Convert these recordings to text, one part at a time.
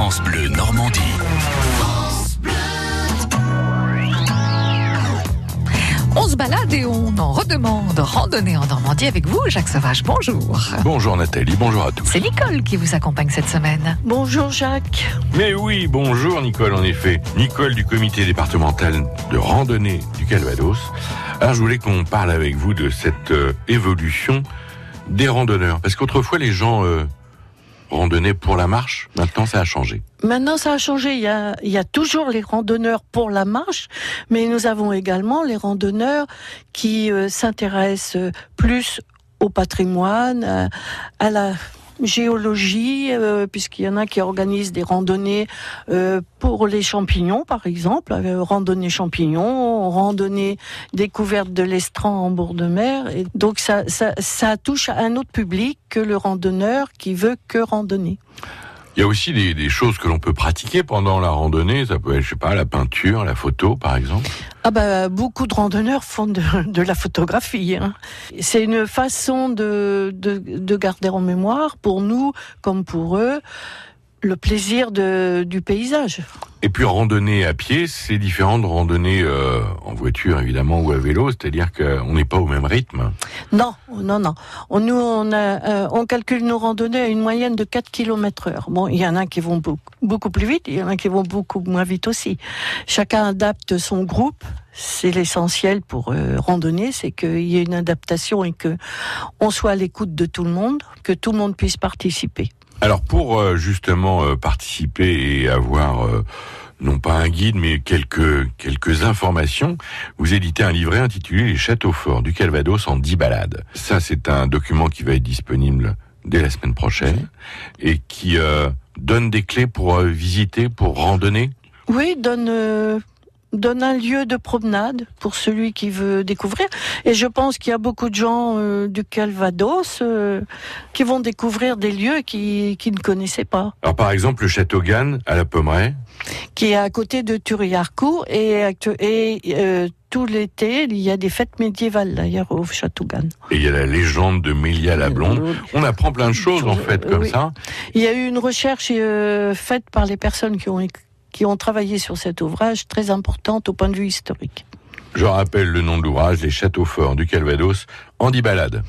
France Bleu Normandie. On se balade et on en redemande. Randonnée en Normandie avec vous, Jacques Sauvage. Bonjour. Bonjour Nathalie, bonjour à tous. C'est Nicole qui vous accompagne cette semaine. Bonjour Jacques. Mais oui, bonjour Nicole en effet. Nicole du comité départemental de randonnée du Calvados. Alors je voulais qu'on parle avec vous de cette euh, évolution des randonneurs. Parce qu'autrefois les gens euh, randonnaient pour la marche, maintenant ça a changé. Maintenant, ça a changé. Il y a, toujours les randonneurs pour la marche, mais nous avons également les randonneurs qui euh, s'intéressent euh, plus au patrimoine, à, à la géologie, euh, puisqu'il y en a qui organisent des randonnées euh, pour les champignons, par exemple, euh, randonnée champignons, randonnée découverte de l'estran en bord de mer. Et donc ça, ça, ça touche à un autre public que le randonneur qui veut que randonner. Il y a aussi des, choses que l'on peut pratiquer pendant la randonnée. Ça peut être, je sais pas, la peinture, la photo, par exemple. Ah bah, beaucoup de randonneurs font de, la photographie. Hein. C'est une façon de, de, de garder en mémoire, pour nous comme pour eux, le plaisir du paysage. Et puis randonnée à pied, c'est différent de randonnée euh, en voiture évidemment ou à vélo, c'est-à-dire qu'on n'est pas au même rythme. Non, non, non. On, nous, on, a, euh, on calcule nos randonnées à une moyenne de 4 km heure. Bon, il y en a qui vont beaucoup, plus vite, il y en a qui vont beaucoup moins vite aussi. Chacun adapte son groupe. C'est l'essentiel pour euh, randonner, c'est qu'il y ait une adaptation et que on soit à l'écoute de tout le monde, que tout le monde puisse participer. Alors pour euh, justement euh, participer et avoir euh, non pas un guide mais quelques quelques informations, vous éditez un livret intitulé Les châteaux forts du Calvados en 10 balades. Ça c'est un document qui va être disponible dès la semaine prochaine et qui euh, donne des clés pour euh, visiter, pour randonner? Oui, donne euh, donne un lieu de promenade pour celui qui veut découvrir. Et je pense qu'il y a beaucoup de gens euh, du Calvados euh, qui vont découvrir des lieux qui qui ne connaissaient pas. Alors par exemple le château Gannes à la Pommeraye. qui est à côté de Thury-Harcourt et, euh, tout l'été, il y a des fêtes médiévales d'ailleurs au Château Gannes. Et il y a la légende de Mélia la blonde. On apprend plein de choses en fait comme Oui. ça. Il y a eu une recherche euh, faite par les personnes qui ont, éc- qui ont travaillé sur cet ouvrage, très importante au point de vue historique. Je rappelle le nom de l'ouvrage, Les châteaux forts du Calvados en 10 balades.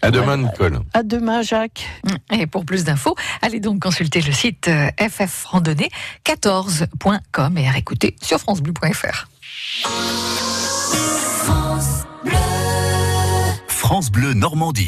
À demain Nicole. À demain, Jacques. Et pour plus d'infos, allez donc consulter le site euh, ffrandonnée14.com et à réécouter sur francebleu.fr. France Bleu Normandie.